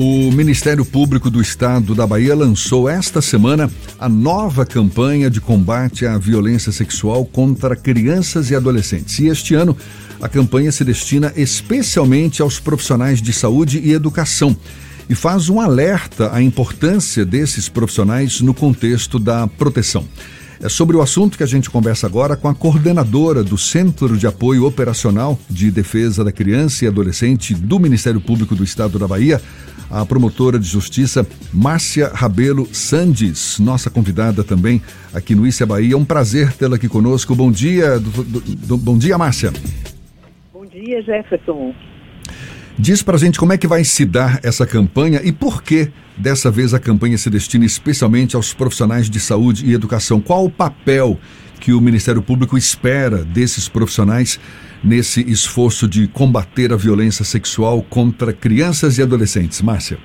O Ministério Público do Estado da Bahia lançou esta semana a nova campanha de combate à violência sexual contra crianças e adolescentes. E este ano, a campanha se destina especialmente aos profissionais de saúde e educação e faz um alerta à importância desses profissionais no contexto da proteção. É sobre o assunto que a gente conversa agora com a coordenadora do Centro de Apoio Operacional de Defesa da Criança e Adolescente do Ministério Público do Estado da Bahia, a promotora de justiça Márcia Rabelo Sandes, nossa convidada também aqui no Issa Bahia. É um prazer tê-la aqui conosco. Bom dia, do, do, do, bom dia, Márcia. Bom dia, Jefferson. Diz pra gente como é que vai se dar essa campanha e por que dessa vez a campanha se destina especialmente aos profissionais de saúde e educação. Qual o papel que o Ministério Público espera desses profissionais nesse esforço de combater a violência sexual contra crianças e adolescentes? Márcia.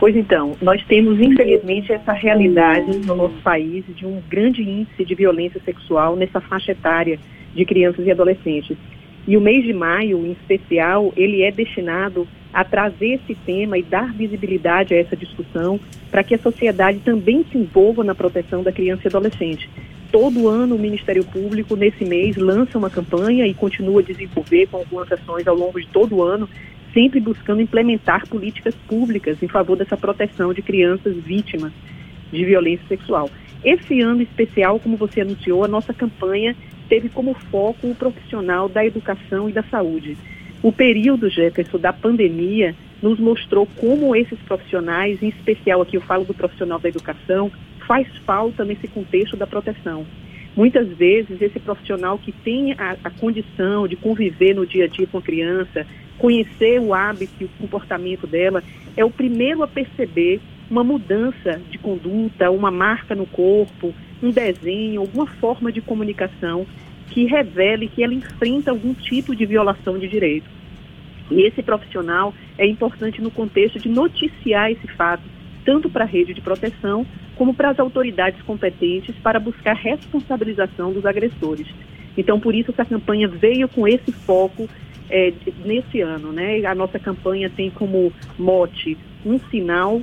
Pois então, nós temos infelizmente essa realidade no nosso país de um grande índice de violência sexual nessa faixa etária de crianças e adolescentes. E o mês de maio, em especial, ele é destinado a trazer esse tema e dar visibilidade a essa discussão para que a sociedade também se envolva na proteção da criança e adolescente. Todo ano o Ministério Público, nesse mês, lança uma campanha e continua a desenvolver com algumas ações ao longo de todo o ano, sempre buscando implementar políticas públicas em favor dessa proteção de crianças vítimas de violência sexual. Esse ano especial, como você anunciou, a nossa campanha teve como foco o profissional da educação e da saúde. O período, Jefferson, da pandemia nos mostrou como esses profissionais, em especial aqui eu falo do profissional da educação, faz falta nesse contexto da proteção. Muitas vezes, esse profissional que tem a, a, condição de conviver no dia a dia com a criança, conhecer o hábito e o comportamento dela, é o primeiro a perceber uma mudança de conduta, uma marca no corpo, um desenho, alguma forma de comunicação que revele que ela enfrenta algum tipo de violação de direito. E esse profissional é importante no contexto de noticiar esse fato, tanto para a rede de proteção como para as autoridades competentes para buscar responsabilização dos agressores. Então, por isso, essa campanha veio com esse foco é, nesse ano. Né? A nossa campanha tem como mote um sinal,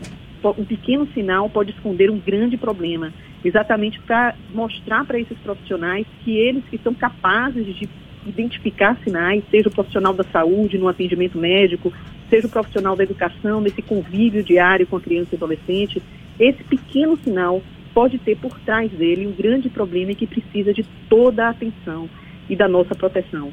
um pequeno sinal pode esconder um grande problema exatamente para mostrar para esses profissionais que eles que são capazes de identificar sinais, seja o profissional da saúde no atendimento médico, seja o profissional da educação nesse convívio diário com a criança e adolescente, esse pequeno sinal pode ter por trás dele um grande problema que precisa de toda a atenção e da nossa proteção.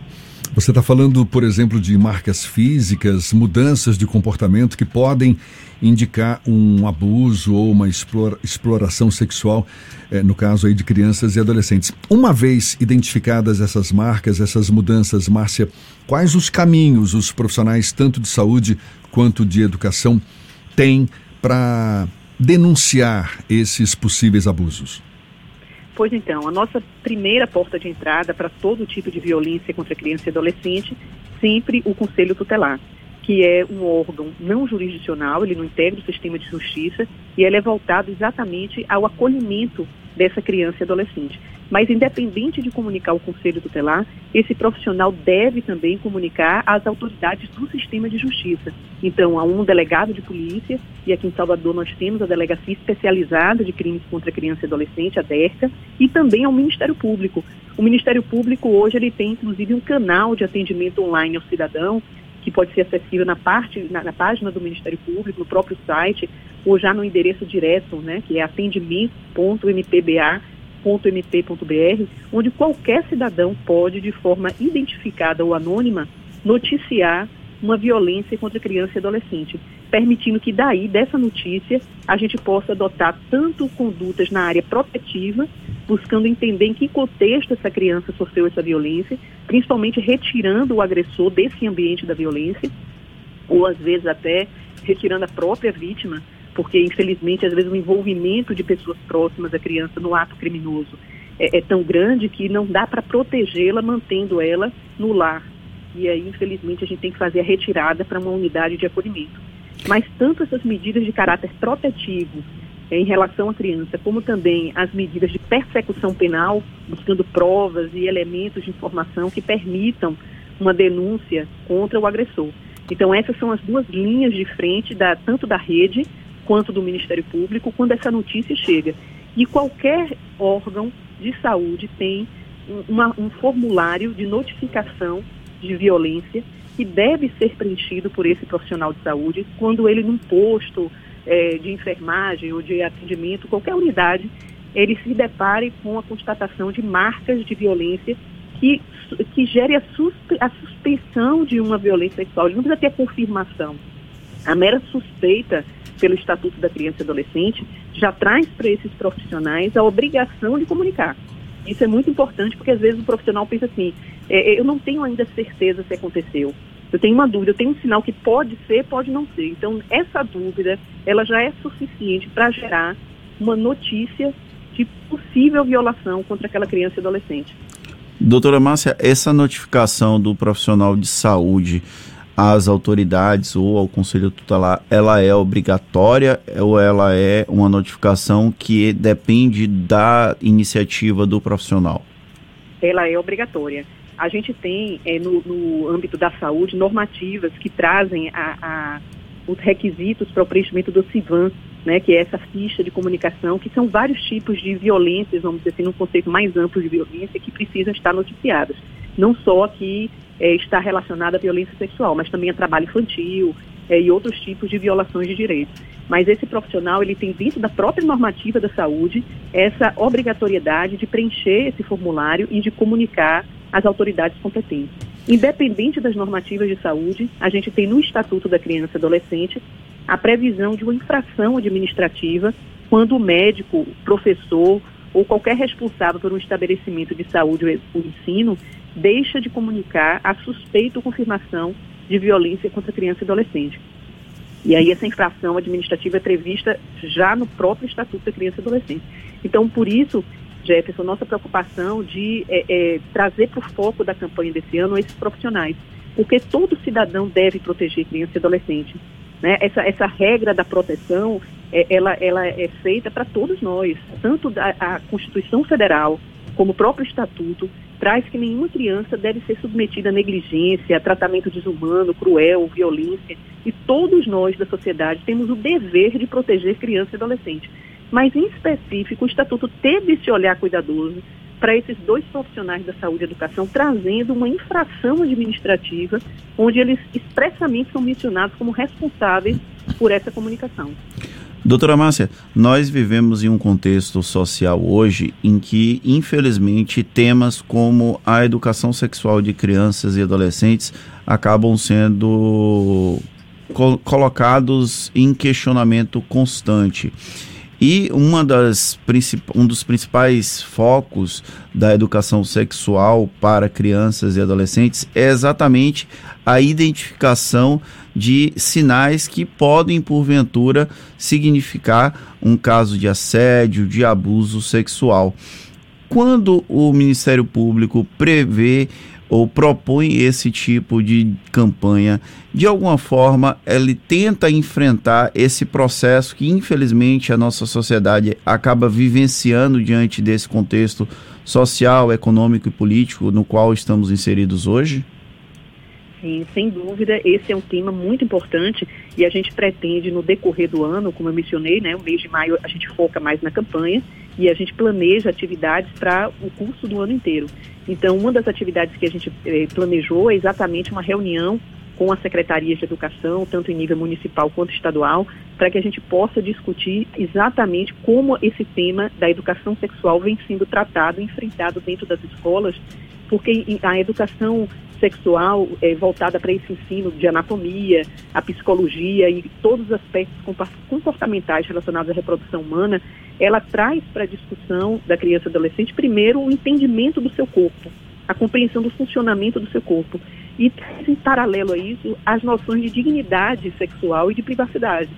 Você está falando, por exemplo, de marcas físicas, mudanças de comportamento que podem indicar um abuso ou uma explora, exploração sexual, eh, no caso aí de crianças e adolescentes. Uma vez identificadas essas marcas, essas mudanças, Márcia, quais os caminhos os profissionais, tanto de saúde quanto de educação, têm para denunciar esses possíveis abusos? Pois então, a nossa primeira porta de entrada para todo tipo de violência contra criança e adolescente, sempre o Conselho Tutelar, que é um órgão não jurisdicional, ele não integra o sistema de justiça e ele é voltado exatamente ao acolhimento dessa criança e adolescente. Mas, independente de comunicar o conselho tutelar, esse profissional deve também comunicar às autoridades do sistema de justiça. Então, há um delegado de polícia, e aqui em Salvador nós temos a Delegacia Especializada de Crimes contra Criança e Adolescente, a DERCA, e também ao Ministério Público. O Ministério Público hoje ele tem, inclusive, um canal de atendimento online ao cidadão, que pode ser acessível na, parte, na, na página do Ministério Público, no próprio site, ou já no endereço direto, né, que é atendimento.mpba.com www.mp.br, onde qualquer cidadão pode, de forma identificada ou anônima, noticiar uma violência contra criança e adolescente, permitindo que daí, dessa notícia, a gente possa adotar tanto condutas na área protetiva, buscando entender em que contexto essa criança sofreu essa violência, principalmente retirando o agressor desse ambiente da violência, ou às vezes até retirando a própria vítima porque infelizmente às vezes o envolvimento de pessoas próximas à criança no ato criminoso é, é tão grande que não dá para protegê-la mantendo ela no lar. E aí, infelizmente, a gente tem que fazer a retirada para uma unidade de acolhimento. Mas tanto essas medidas de caráter protetivo é, em relação à criança, como também as medidas de persecução penal, buscando provas e elementos de informação que permitam uma denúncia contra o agressor. Então, essas são as duas linhas de frente, da, tanto da rede quanto do Ministério Público, quando essa notícia chega. E qualquer órgão de saúde tem uma, um formulário de notificação de violência que deve ser preenchido por esse profissional de saúde quando ele, num posto é, de enfermagem ou de atendimento, qualquer unidade, ele se depare com a constatação de marcas de violência que, que gere a, suspe, a suspeição de uma violência sexual. Ele não precisa ter a confirmação. A mera suspeita pelo Estatuto da Criança e Adolescente já traz para esses profissionais a obrigação de comunicar. Isso é muito importante porque às vezes o profissional pensa assim, é, eu não tenho ainda certeza se aconteceu. Eu tenho uma dúvida, eu tenho um sinal que pode ser, pode não ser. Então, essa dúvida, ela já é suficiente para gerar uma notícia de possível violação contra aquela criança e adolescente. Doutora Márcia, essa notificação do profissional de saúde às autoridades ou ao conselho tutelar, ela é obrigatória ou ela é uma notificação que depende da iniciativa do profissional? Ela é obrigatória. A gente tem, é, no, no, âmbito da saúde, normativas que trazem a, a, os requisitos para o preenchimento do CIVAN, né, que é essa ficha de comunicação, que são vários tipos de violências, vamos dizer assim, num conceito mais amplo de violência, que precisam estar noticiadas. Não só que é, está relacionada à violência sexual, mas também a trabalho infantil é, e outros tipos de violações de direitos. Mas esse profissional, ele tem dentro da própria normativa da saúde essa obrigatoriedade de preencher esse formulário e de comunicar às autoridades competentes. Independente das normativas de saúde, a gente tem no Estatuto da Criança e Adolescente a previsão de uma infração administrativa quando o médico, professor ou qualquer responsável por um estabelecimento de saúde ou ensino deixa de comunicar a suspeita ou confirmação de violência contra criança e adolescente. E aí essa infração administrativa é prevista já no próprio Estatuto da Criança e Adolescente. Então, por isso, Jefferson, nossa preocupação de é, é, trazer para o foco da campanha desse ano esses profissionais, porque todo cidadão deve proteger criança e adolescente. Né? Essa, essa regra da proteção, é, ela, ela é feita para todos nós, tanto da, a Constituição Federal como o próprio Estatuto, traz que nenhuma criança deve ser submetida a negligência, a tratamento desumano, cruel, violência. E todos nós da sociedade temos o dever de proteger criança e adolescente. Mas, em específico, o Estatuto teve esse olhar cuidadoso para esses dois profissionais da saúde e educação, trazendo uma infração administrativa, onde eles expressamente são mencionados como responsáveis por essa comunicação. Doutora Márcia, nós vivemos em um contexto social hoje em que, infelizmente, temas como a educação sexual de crianças e adolescentes acabam sendo colocados em questionamento constante. E uma das, um dos principais focos da educação sexual para crianças e adolescentes é exatamente a identificação de sinais que podem, porventura, significar um caso de assédio, de abuso sexual. Quando o Ministério Público prevê ou propõe esse tipo de campanha, de alguma forma ele tenta enfrentar esse processo que infelizmente a nossa sociedade acaba vivenciando diante desse contexto social, econômico e político no qual estamos inseridos hoje? Sim, sem dúvida, esse é um tema muito importante e a gente pretende no decorrer do ano, como eu mencionei, né, o mês de maio a gente foca mais na campanha e a gente planeja atividades para o curso do ano inteiro. Então, uma das atividades que a gente eh, planejou é exatamente uma reunião com as secretarias de educação, tanto em nível municipal quanto estadual, para que a gente possa discutir exatamente como esse tema da educação sexual vem sendo tratado, enfrentado dentro das escolas, porque a educação sexual é, voltada para esse ensino de anatomia, a psicologia e todos os aspectos comportamentais relacionados à reprodução humana, ela traz para a discussão da criança e adolescente, primeiro, o entendimento do seu corpo, a compreensão do funcionamento do seu corpo. E em paralelo a isso as noções de dignidade sexual e de privacidade.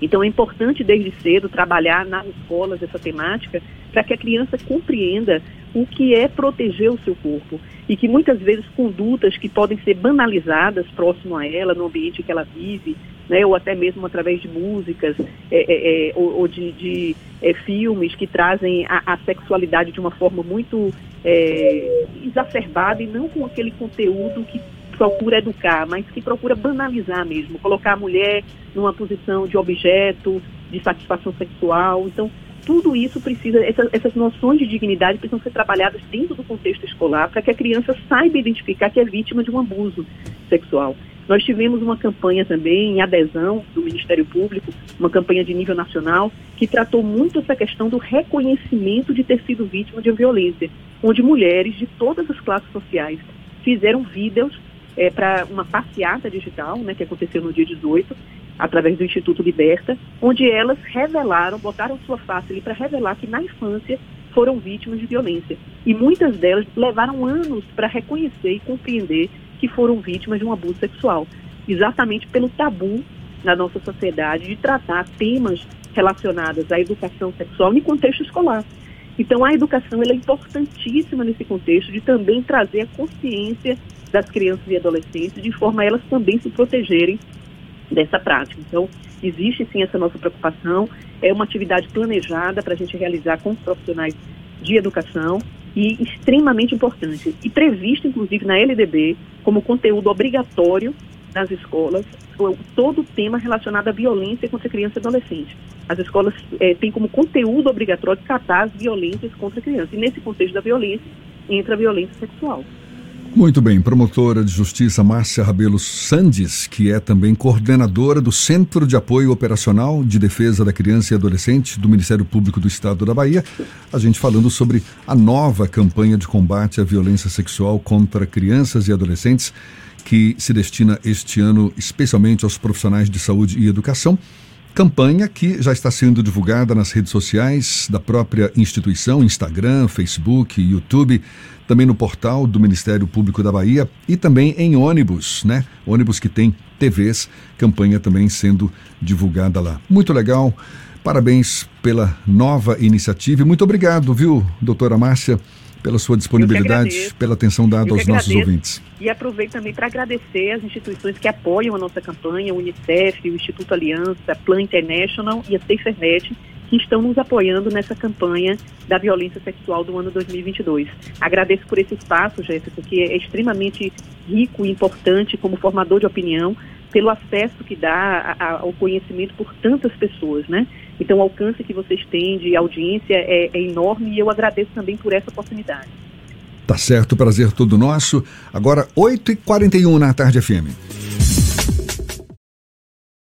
Então é importante desde cedo trabalhar nas escolas essa temática para que a criança compreenda o que é proteger o seu corpo e que muitas vezes condutas que podem ser banalizadas próximo a ela, no ambiente que ela vive, né, ou até mesmo através de músicas é, é, é, ou, ou, de, de é, filmes que trazem a, a, sexualidade de uma forma muito é, exacerbada e não com aquele conteúdo que procura educar, mas que procura banalizar mesmo, colocar a mulher numa posição de objeto, de satisfação sexual. Então, tudo isso precisa, essa, essas noções de dignidade precisam ser trabalhadas dentro do contexto escolar para que a criança saiba identificar que é vítima de um abuso sexual. Nós tivemos uma campanha também em adesão do Ministério Público, uma campanha de nível nacional, que tratou muito essa questão do reconhecimento de ter sido vítima de violência, onde mulheres de todas as classes sociais fizeram vídeos é, para uma passeata digital, né, que aconteceu no dia 18, através do Instituto Liberta, onde elas revelaram, botaram sua face ali para revelar que na infância foram vítimas de violência. E muitas delas levaram anos para reconhecer e compreender que foram vítimas de um abuso sexual, exatamente pelo tabu na nossa sociedade de tratar temas relacionados à educação sexual em contexto escolar. Então, a educação é importantíssima nesse contexto de também trazer a consciência das crianças e adolescentes, de forma a elas também se protegerem dessa prática. Então, existe sim essa nossa preocupação, é uma atividade planejada para a gente realizar com os profissionais de educação e extremamente importante. E previsto, inclusive, na LDB, como conteúdo obrigatório nas escolas, todo o tema relacionado à violência contra criança e adolescente. As escolas é, têm como conteúdo obrigatório tratar as violências contra a criança. E nesse contexto da violência, entra a violência sexual. Muito bem, promotora de justiça Márcia Rabelo Sandes, que é também coordenadora do Centro de Apoio Operacional de Defesa da Criança e Adolescente do Ministério Público do Estado da Bahia, a gente falando sobre a nova campanha de combate à violência sexual contra crianças e adolescentes, que se destina este ano especialmente aos profissionais de saúde e educação. Campanha que já está sendo divulgada nas redes sociais da própria instituição, Instagram, Facebook, YouTube, também no portal do Ministério Público da Bahia e também em ônibus, né? Ônibus que tem TVs, campanha também sendo divulgada lá. Muito legal. Parabéns pela nova iniciativa e muito obrigado, viu, doutora Márcia? Pela sua disponibilidade, pela atenção dada aos nossos ouvintes. E aproveito também para agradecer as instituições que apoiam a nossa campanha, o Unicef, o Instituto Aliança, Plan International e a SaferNet, que estão nos apoiando nessa campanha da violência sexual do ano 2022. Agradeço por esse espaço, Jéssica, que é extremamente rico e importante como formador de opinião, pelo acesso que dá ao conhecimento por tantas pessoas, né? Então, o alcance que vocês têm de audiência é, é enorme e eu agradeço também por essa oportunidade. Tá certo, prazer todo nosso. Agora, 8h41 na tarde FM.